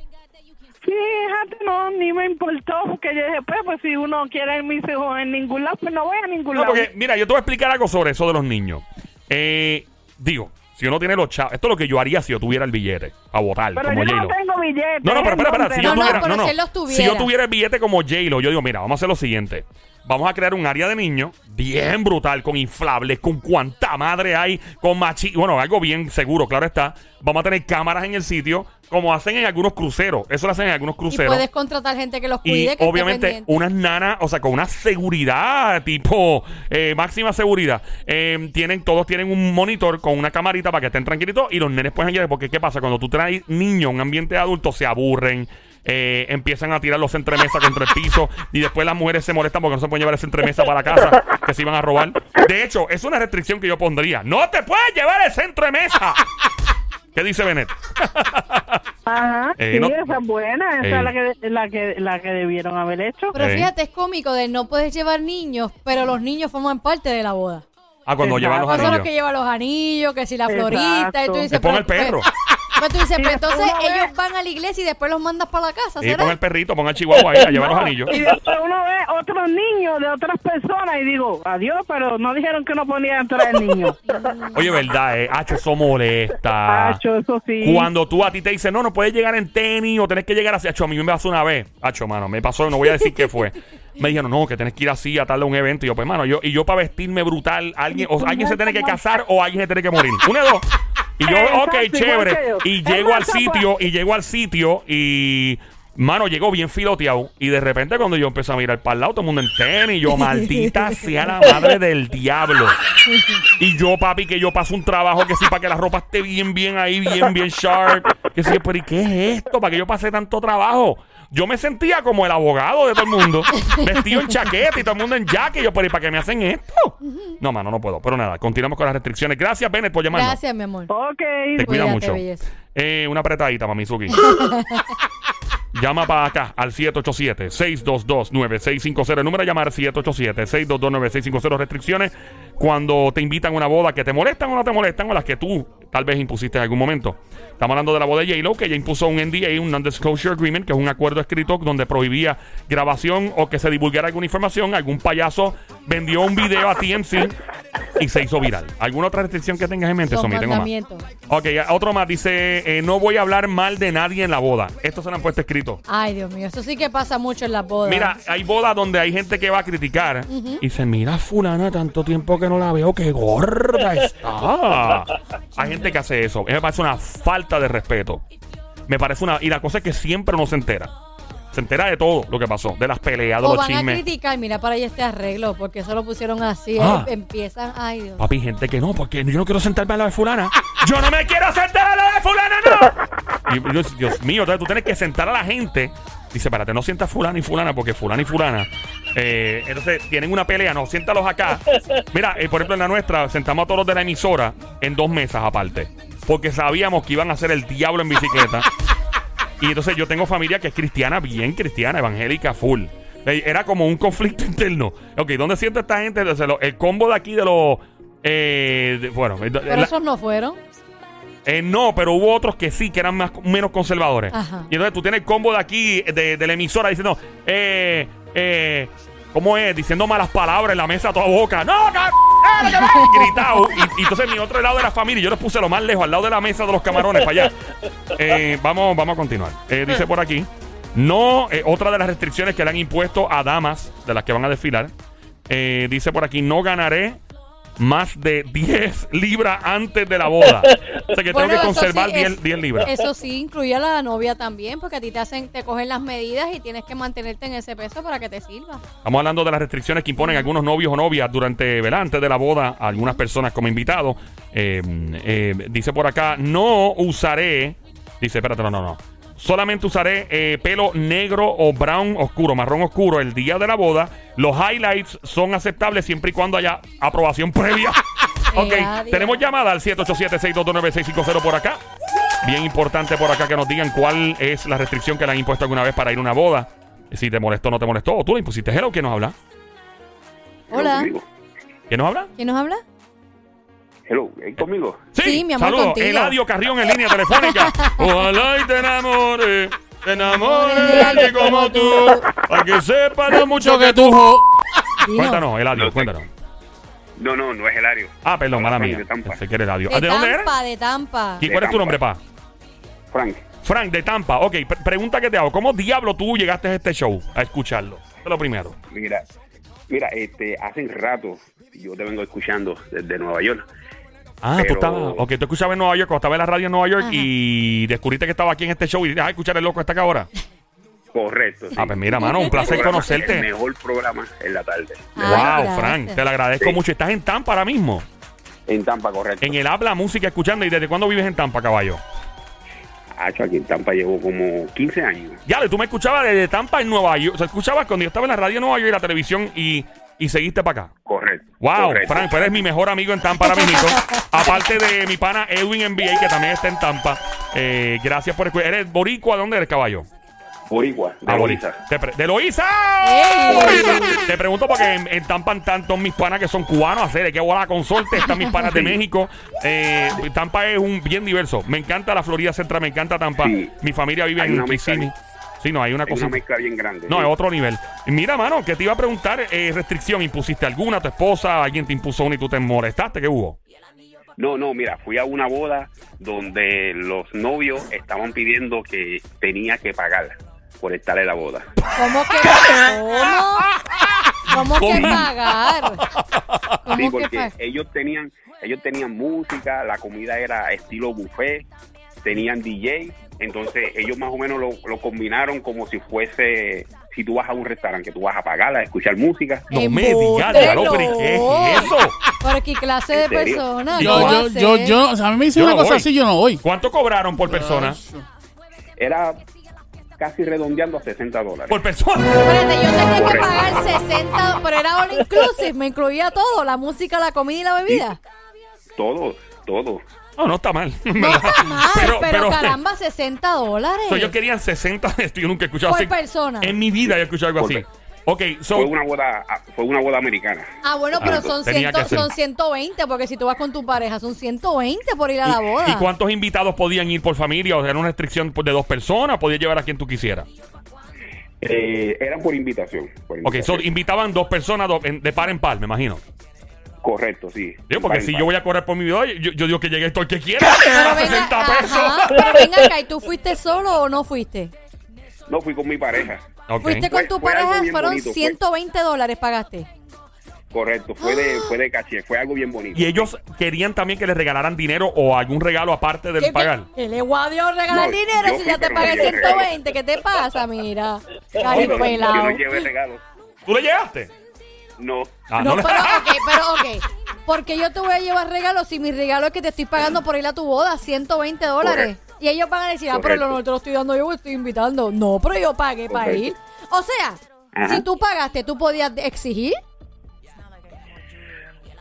Speaker 4: Fíjate, no, ni me importó, porque yo dije, pues, pues si uno quiere ir mis hijos en ningún lado, pues no voy a ningún
Speaker 1: No,
Speaker 4: lado.
Speaker 1: porque, mira, yo te voy a explicar algo sobre eso de los niños. Eh, digo, si uno tiene los chavos, esto es lo que yo haría si yo tuviera el billete a votar,
Speaker 4: Pero
Speaker 1: como
Speaker 4: yo
Speaker 1: J-Lo.
Speaker 4: no tengo billete.
Speaker 1: No, no, pero espera, espera. Si yo
Speaker 2: No, no,
Speaker 1: tuviera,
Speaker 2: pero
Speaker 1: no, no.
Speaker 2: si él los
Speaker 1: Si yo
Speaker 2: tuviera.
Speaker 1: tuviera el billete como J-Lo, yo digo, mira, vamos a hacer lo siguiente. Vamos a crear un área de niños bien brutal, con inflables, con cuanta madre hay, con machi... Bueno, algo bien seguro, claro está. Vamos a tener cámaras en el sitio, como hacen en algunos cruceros. Eso lo hacen en algunos
Speaker 2: y
Speaker 1: cruceros.
Speaker 2: puedes contratar gente que los
Speaker 1: Y
Speaker 2: cuide, que esté
Speaker 1: obviamente unas nanas, o sea, con una seguridad tipo eh, máxima seguridad. Eh, tienen, todos tienen un monitor con una camarita para que estén tranquilitos y los nenes pueden ir. Porque, ¿qué pasa? Cuando tú traes niños a un ambiente adulto, se aburren. Eh, empiezan a tirar los entremesa contra el piso y después las mujeres se molestan porque no se pueden llevar ese entremesa para la casa que se iban a robar. De hecho, es una restricción que yo pondría. No te puedes llevar el entremesa. ¿Qué dice Benet?
Speaker 4: Ajá,
Speaker 1: Eh,
Speaker 4: sí,
Speaker 1: no-
Speaker 4: esa es buena, esa
Speaker 1: Eh.
Speaker 4: es la que, la, que, la que debieron haber hecho.
Speaker 2: Pero
Speaker 1: Ey.
Speaker 2: fíjate, es cómico de no puedes llevar niños, pero los niños forman parte de la boda.
Speaker 1: Ah, cuando
Speaker 4: Exacto.
Speaker 1: llevan los
Speaker 2: Son los
Speaker 1: anillos.
Speaker 2: que llevan los anillos, que si la florita, y tú dices...
Speaker 1: Le pon
Speaker 2: pero-
Speaker 1: el perro.
Speaker 2: Pues, pues tú dices, pero entonces ellos van a la iglesia y después los mandas para la casa,
Speaker 1: Y
Speaker 2: ¿será?
Speaker 1: pon el perrito, pon el chihuahua ahí a llevar los anillos.
Speaker 4: Y después uno ve otros niños de otras personas y digo, adiós, pero no dijeron que no ponía entrar el niño.
Speaker 1: Oye, verdad, eh. Hacho, eso molesta.
Speaker 4: Hacho, eso sí.
Speaker 1: Cuando tú a ti te dicen, no, no puedes llegar en tenis o tenés que llegar así. Hacho, a mí me pasó una vez. Hacho, mano, me pasó, no voy a decir qué fue. Me dijeron, no, que tenés que ir así a tal a un evento. Y yo, pues, mano, yo, y yo para vestirme brutal, alguien, o alguien se tiene que casar o alguien se tiene que morir. Una de dos. Y yo,
Speaker 4: Exacto,
Speaker 1: ok, chévere. Y llego al sitio, y llego al sitio y. Mano, llegó bien filoteado. Y de repente, cuando yo empecé a mirar para el lado, todo el mundo en tenis. Yo, maldita sea la madre del diablo. Y yo, papi, que yo paso un trabajo que sí, para que la ropa esté bien, bien ahí, bien, bien sharp. Que sí, pero ¿y qué es esto? ¿Para que yo pase tanto trabajo? Yo me sentía como el abogado de todo el mundo, vestido en chaqueta y todo el mundo en jaque. Yo, pero ¿y para qué me hacen esto? No, mano, no puedo. Pero nada, continuamos con las restricciones. Gracias, Bennett, por llamarnos.
Speaker 2: Gracias, mi amor.
Speaker 4: Ok.
Speaker 1: Te cuida
Speaker 2: Cuídate,
Speaker 1: mucho.
Speaker 2: belleza.
Speaker 1: Eh, una apretadita, Mamizuki. Llama para acá al 787-622-9650. El número a llamar 787-622-9650. Restricciones cuando te invitan a una boda que te molestan o no te molestan o las que tú tal vez impusiste en algún momento. Estamos hablando de la boda de J-Lo, que ella impuso un NDA, un Non-Disclosure Agreement, que es un acuerdo escrito donde prohibía grabación o que se divulgara alguna información. Algún payaso vendió un video a TMC y se hizo viral. ¿Alguna otra restricción que tengas en mente, Somi? Tengo más. Ok, otro más. Dice, eh, no voy a hablar mal de nadie en la boda. Esto se lo han puesto escrito.
Speaker 2: Ay, Dios mío, eso sí que pasa mucho en las bodas.
Speaker 1: Mira, hay bodas donde hay gente que va a criticar y dice, mira fulana, tanto tiempo que no la veo, qué gorda está. hay gente que hace eso. A mí me parece una falta de respeto. Me parece una... Y la cosa es que siempre uno se entera. Se entera de todo lo que pasó, de las peleas, de
Speaker 2: o
Speaker 1: los
Speaker 2: van a
Speaker 1: chismes.
Speaker 2: criticar, mira para allá este arreglo, porque eso lo pusieron así.
Speaker 1: Ah.
Speaker 2: eh, empiezan, ay Dios.
Speaker 1: Papi, gente que no, porque yo no quiero sentarme a la de fulana. ¡Yo no me quiero sentar a la de fulana, no! Y Dios, Dios mío, entonces tú tienes que sentar a la gente. Dice, espérate, no sientas fulana y fulana, porque fulana y fulana. eh, entonces tienen una pelea, no, siéntalos acá. Mira, eh, por ejemplo, en la nuestra, sentamos a todos los de la emisora en dos mesas aparte. Porque sabíamos que iban a ser el diablo en bicicleta. Y entonces yo tengo familia que es cristiana, bien cristiana, evangélica, full. Eh, Era como un conflicto interno. Ok, ¿dónde siente esta gente? Entonces, lo- el combo de aquí de los... eh, de- bueno,
Speaker 2: Pero
Speaker 1: la-
Speaker 2: esos no fueron.
Speaker 1: Eh, no, pero hubo otros que sí, que eran más, menos conservadores.
Speaker 2: Ajá.
Speaker 1: Y entonces tú tienes el combo de aquí, de, de la emisora, diciendo, eh, eh, ¿cómo es? Diciendo malas palabras en la mesa a toda boca. ¡No! Gritado. Y, y entonces mi otro lado de la familia, yo los puse lo más lejos, al lado de la mesa de los camarones, para allá. Eh, vamos, vamos a continuar. Dice por aquí, no, otra de las restricciones que le han impuesto a damas de las que van a desfilar, dice por aquí, no ganaré más de 10 libras antes de la boda. O sea que
Speaker 2: Bueno,
Speaker 1: tengo que conservar
Speaker 2: sí
Speaker 1: 10,
Speaker 2: es-
Speaker 1: 10 libras.
Speaker 2: Eso sí incluye a la novia también, porque a ti te hacen, te cogen las medidas y tienes que mantenerte en ese peso para que te sirva.
Speaker 1: Estamos hablando de las restricciones que imponen algunos novios o novias durante, ¿verdad? Antes de la boda, a algunas personas como invitados. Eh, eh, dice por acá, no usaré. Dice, espérate, no, no, no. Solamente usaré eh, pelo negro o brown oscuro, marrón oscuro el día de la boda. Los highlights son aceptables siempre y cuando haya aprobación previa. ok,
Speaker 2: Eh, adiós.
Speaker 1: tenemos llamada al 787-622-9650 por acá. Bien importante por acá que nos digan cuál es la restricción que le han impuesto alguna vez para ir a una boda. Si te molestó o no te molestó. O tú le impusiste. Hello, ¿quién nos habla?
Speaker 2: Hola.
Speaker 1: ¿Quién nos habla?
Speaker 2: ¿Quién nos habla?
Speaker 6: Hello, ¿ahí conmigo?
Speaker 2: Sí, mi amor,
Speaker 1: Saludos.
Speaker 2: contigo.
Speaker 1: Eladio Carrión en línea telefónica. Ojalá y te enamore. Te enamore de alguien como tú. Para que sepa lo mucho que tú. Cuéntanos, Eladio, cuéntanos.
Speaker 6: No, no, no es Hilario.
Speaker 1: Ah, perdón, mala mía.
Speaker 6: de Tampa.
Speaker 1: Eladio.
Speaker 2: De
Speaker 1: Ah, ¿De dónde eres?
Speaker 2: Tampa, de Tampa.
Speaker 1: ¿Y
Speaker 6: De
Speaker 1: cuál es tu nombre, pa?
Speaker 6: Frank,
Speaker 1: Frank, de Tampa. Ok, pre- pregunta que te hago. ¿Cómo diablo tú llegaste a este show a escucharlo? Eso es lo primero.
Speaker 6: mira, mira, este, hace rato yo te vengo escuchando desde Nueva York.
Speaker 1: Ah, tú estabas. Ok, tú escuchabas en Nueva York, cuando estaba en la radio en Nueva York
Speaker 2: Ajá.
Speaker 1: y descubriste que estaba aquí en este show y dijiste, ah, escuchar el loco está acá ahora.
Speaker 6: Correcto. sí.
Speaker 1: Ah, pues mira, mano, un placer
Speaker 6: Programa-
Speaker 1: conocerte.
Speaker 6: El mejor programa en la tarde.
Speaker 2: Ah,
Speaker 1: wow,
Speaker 2: gracias.
Speaker 1: Frank, te lo agradezco
Speaker 6: Sí.
Speaker 1: mucho. Estás en Tampa ahora mismo.
Speaker 6: En Tampa, correcto.
Speaker 1: En el habla música escuchando. ¿Y desde cuándo vives en Tampa, caballo?
Speaker 6: Hacho, aquí en Tampa llevo como 15 años.
Speaker 1: Ya, tú me escuchabas desde Tampa en Nueva York. O sea, escuchabas cuando yo estaba en la radio de Nueva York y la televisión y, y seguiste para acá.
Speaker 6: Correcto.
Speaker 1: Wow,
Speaker 6: correcto.
Speaker 1: Frank, eres mi mejor amigo en Tampa ahora mismo. Aparte de mi pana Edwin NBA, que también está en Tampa. Eh, gracias por escuchar. ¿Eres boricua? ¿Dónde eres, caballo?
Speaker 6: Boricua, de
Speaker 1: Ah,
Speaker 6: Loíza.
Speaker 1: Boricua. Te pre- ¡De Loíza!
Speaker 2: ¡Ey!
Speaker 1: Te pregunto porque en, en Tampa están todos mis panas que son cubanos, hacer de qué bola consorte, están mis panas de México. Eh, Tampa es un bien diverso. Me encanta la Florida Central, me encanta Tampa.
Speaker 6: Sí.
Speaker 1: Mi familia vive
Speaker 6: Hay
Speaker 1: en Kissimmee. Sí, no, hay una
Speaker 6: Es
Speaker 1: cosa.
Speaker 6: una mezcla bien grande.
Speaker 1: No,
Speaker 6: sí.
Speaker 1: es otro nivel. Mira, mano, que te iba a preguntar, eh, restricción, ¿impusiste alguna? ¿Tu esposa? ¿Alguien te impuso una y tú te molestaste? ¿Qué hubo?
Speaker 6: No, no, mira, fui a una boda donde los novios estaban pidiendo que tenía que pagar por estar en la boda.
Speaker 2: ¿Cómo que ¿Cómo? ¿Cómo que pagar? ¿Cómo
Speaker 6: Sí,
Speaker 2: que
Speaker 6: porque
Speaker 2: pagar?
Speaker 6: ellos tenían, ellos tenían música, la comida era estilo buffet, tenían DJ, entonces ellos más o menos lo, lo combinaron como si fuese, si tú vas a un restaurante, que tú vas a pagar, a escuchar música.
Speaker 1: No me digas, ¿qué es eso?
Speaker 2: ¿Pero qué clase de persona?
Speaker 3: Yo,
Speaker 2: ¿Cómo
Speaker 3: yo, yo, yo, o sea, a mí me dicen una
Speaker 1: no
Speaker 3: cosa
Speaker 1: voy.
Speaker 3: así, yo no voy.
Speaker 1: ¿Cuánto cobraron por persona?
Speaker 6: Era casi redondeando a 60 dólares.
Speaker 1: Por persona.
Speaker 2: Espérate, yo tenía que pagar 60, pero era all inclusive, me incluía todo, la música, la comida y la bebida.
Speaker 6: Todo, todo.
Speaker 1: No, no está mal.
Speaker 2: No está mal, pero,
Speaker 1: pero-
Speaker 2: caramba, 60 dólares.
Speaker 1: So, ellos querían 60. Esto yo nunca he escuchado
Speaker 2: Por
Speaker 1: así.
Speaker 2: persona.
Speaker 1: En mi vida he escuchado algo
Speaker 6: Por
Speaker 1: así.
Speaker 6: pe-
Speaker 1: Ok, so,
Speaker 6: Fue una boda, ah, fue una boda americana.
Speaker 2: Ah, bueno, pero
Speaker 1: Ah,
Speaker 2: son, ciento- son 120, porque si tú vas con tu pareja, son 120 por ir a la boda.
Speaker 1: ¿y, cuántos invitados podían ir por familia? O sea, era una restricción pues, de dos personas, podías llevar a quien tú quisieras.
Speaker 6: Eh, eran por invitación. por
Speaker 1: Ok, so,
Speaker 6: invitación.
Speaker 1: invitaban dos personas do- en- de par en par, me imagino.
Speaker 6: Correcto, sí.
Speaker 1: Digo, porque si yo voy a correr por mi vida, yo, yo digo que llegue todo el que quiera.
Speaker 2: Pero venga,
Speaker 1: 60 pesos.
Speaker 2: pero venga acá, ¿y tú fuiste solo o no fuiste?
Speaker 6: No, fui con mi pareja.
Speaker 1: Ok.
Speaker 2: Fuiste con
Speaker 6: Fue-
Speaker 2: tu
Speaker 6: fue
Speaker 2: pareja,
Speaker 6: bien
Speaker 2: fueron
Speaker 6: bonito, fue.
Speaker 2: 120 dólares pagaste.
Speaker 6: Correcto, fue de, fue de caché, fue algo bien bonito.
Speaker 1: Y ellos querían también que les regalaran dinero o algún regalo aparte del
Speaker 2: ¿Qué,
Speaker 1: pagar.
Speaker 2: qué le voy a Dios regalar
Speaker 6: No,
Speaker 2: dinero si
Speaker 6: fui,
Speaker 2: ya te pagué
Speaker 6: no llevé
Speaker 2: 120? ¿Qué te pasa? Mira,
Speaker 6: No, no, no, yo no llevé regalos.
Speaker 1: ¿Tú le llegaste?
Speaker 6: No.
Speaker 1: Ah,
Speaker 2: No,
Speaker 1: le-
Speaker 2: pero ok, pero ok. Porque yo te voy a llevar regalos si mi regalo es que te estoy pagando por ir a tu boda, 120 dólares.
Speaker 6: Correcto.
Speaker 2: Y ellos van a decir, ah, pero no te lo estoy dando yo, estoy invitando. No, pero yo pagué para ir. O sea,
Speaker 6: Ajá.
Speaker 2: si tú pagaste, ¿tú podías exigir?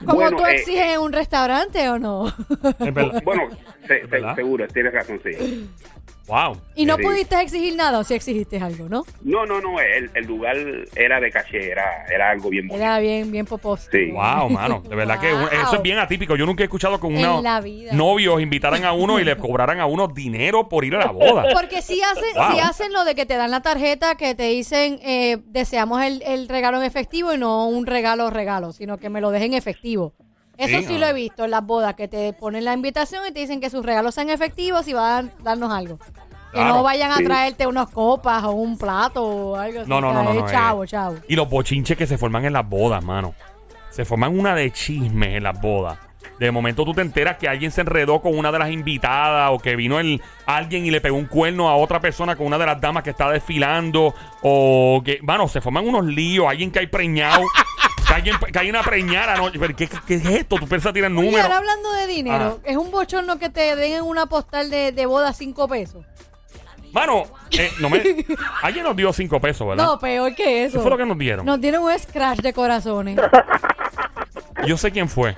Speaker 2: Como
Speaker 6: Bueno,
Speaker 2: tú
Speaker 6: eh,
Speaker 2: exiges en un restaurante o no.
Speaker 1: Es verdad.
Speaker 6: Bueno, se- se-
Speaker 1: ¿Verdad?
Speaker 6: seguro, tienes razón, sí.
Speaker 1: Wow.
Speaker 2: y no
Speaker 6: Sí.
Speaker 2: pudiste exigir nada o si exigiste algo, ¿no?
Speaker 6: No, no, no, el, el lugar era de caché, era, era algo bien bonito.
Speaker 2: Era bien, bien popos.
Speaker 6: Sí.
Speaker 1: Wow, mano. De verdad que eso es bien atípico. Yo nunca he escuchado que unos novios invitaran a uno y le cobraran a uno dinero por ir a la boda.
Speaker 2: Porque si hacen,
Speaker 1: Wow.
Speaker 2: si hacen lo de que te dan la tarjeta, que te dicen, eh, deseamos el, el regalo en efectivo y no un regalo regalo, sino que me lo dejen efectivo. Eso
Speaker 1: Sí,
Speaker 2: sí, lo he visto en las bodas, que te ponen la invitación y te dicen que sus regalos sean efectivos y van a darnos algo. Que
Speaker 1: Claro.
Speaker 2: no vayan a
Speaker 6: Sí.
Speaker 2: traerte unas copas o un plato o algo así.
Speaker 1: No, no, no, no, no, eh.
Speaker 2: Chavo, chavo.
Speaker 1: Y los bochinches que se forman en las bodas, mano. Se forman una de chismes en las bodas. De momento tú te enteras que alguien se enredó con una de las invitadas o que vino el alguien y le pegó un cuerno a otra persona con una de las damas que está desfilando o que, mano, se forman unos líos, alguien que hay preñado, que hay una preñada, ¿no? Pero, ¿qué, es esto? Tú piensas tirar números.
Speaker 2: ahora hablando de dinero, es un bochorno que te den en una postal de, de boda cinco pesos.
Speaker 1: Mano, eh, no me, alguien nos dio cinco pesos, ¿verdad?
Speaker 2: No, peor que eso.
Speaker 1: ¿Qué fue lo que nos dieron?
Speaker 2: Nos dieron un scratch de corazones.
Speaker 1: Yo sé quién fue.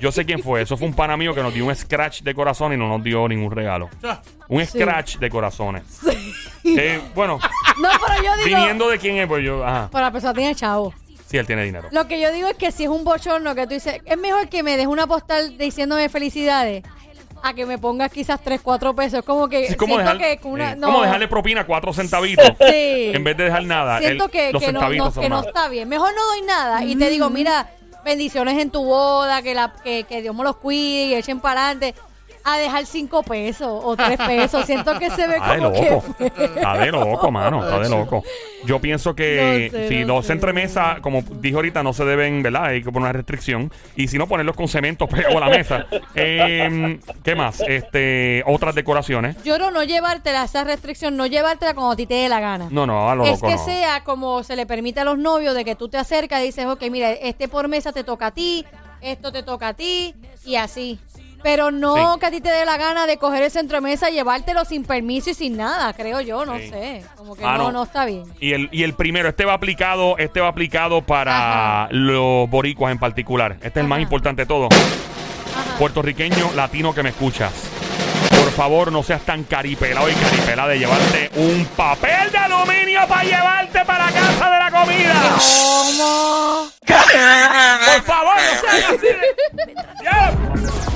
Speaker 1: Yo sé quién fue. Eso fue un pana mío que nos dio un scratch de corazón y no nos dio ningún regalo. Un
Speaker 2: Sí.
Speaker 1: scratch de corazones. Eh, bueno,
Speaker 2: No, pero yo digo.
Speaker 1: viniendo de quién es, pues yo. Ajá.
Speaker 2: Pero la persona tiene chavo.
Speaker 1: Sí, él tiene dinero.
Speaker 2: Lo que yo digo es que si es un bochorno que tú dices, es mejor que me des una postal diciéndome felicidades a que me pongas quizás 3, 4 pesos. Como que
Speaker 1: Es como,
Speaker 2: siento
Speaker 1: dejar-
Speaker 2: que con una.
Speaker 1: eh,
Speaker 2: no,
Speaker 1: como dejarle propina cuatro centavitos.
Speaker 2: Sí.
Speaker 1: En vez de dejar nada.
Speaker 2: Siento
Speaker 1: el-
Speaker 2: que,
Speaker 1: los
Speaker 2: que no,
Speaker 1: centavitos
Speaker 2: no- que está bien. Mejor no doy nada y te digo, mira, bendiciones en tu boda, que, la, que, que Dios me los cuide y echen para adelante. A dejar 5 pesos o 3 pesos. Siento que se ve
Speaker 1: Está de
Speaker 2: como que.
Speaker 1: loco. Está de loco, mano. Está de loco. Yo pienso que
Speaker 2: No sé,
Speaker 1: si
Speaker 2: no
Speaker 1: dos
Speaker 2: sé.
Speaker 1: entremesas, como dijo ahorita, no se deben, ¿verdad? Hay que poner una restricción. Y si no, ponerlos con cemento pegado a la mesa. Eh, ¿Qué más? Este, otras decoraciones.
Speaker 2: Yo no, no llevártela, esa restricción, no llevártela como a ti te dé la gana.
Speaker 1: No, no, a lo
Speaker 2: es
Speaker 1: loco
Speaker 2: que
Speaker 1: no.
Speaker 2: sea como se le permite a los novios de que tú te acercas y dices, ok, mira, este por mesa te toca a ti, esto te toca a ti y así. Pero no
Speaker 1: Sí.
Speaker 2: que a ti te dé la gana de coger el centro de mesa y llevártelo sin permiso y sin nada, creo yo, no
Speaker 1: Sí.
Speaker 2: sé. Como que
Speaker 1: Ah,
Speaker 2: no,
Speaker 1: no.
Speaker 2: no está bien.
Speaker 1: Y el, y el primero, este va aplicado, este va aplicado para los boricuas en particular. Este es el más
Speaker 2: Ajá.
Speaker 1: importante de todo. Puertorriqueño, latino que me escuchas. Por favor, no seas tan caripelado y caripelada de llevarte un papel de aluminio para llevarte para casa de la comida.
Speaker 2: ¿Cómo?
Speaker 1: Por favor, no seas así. de-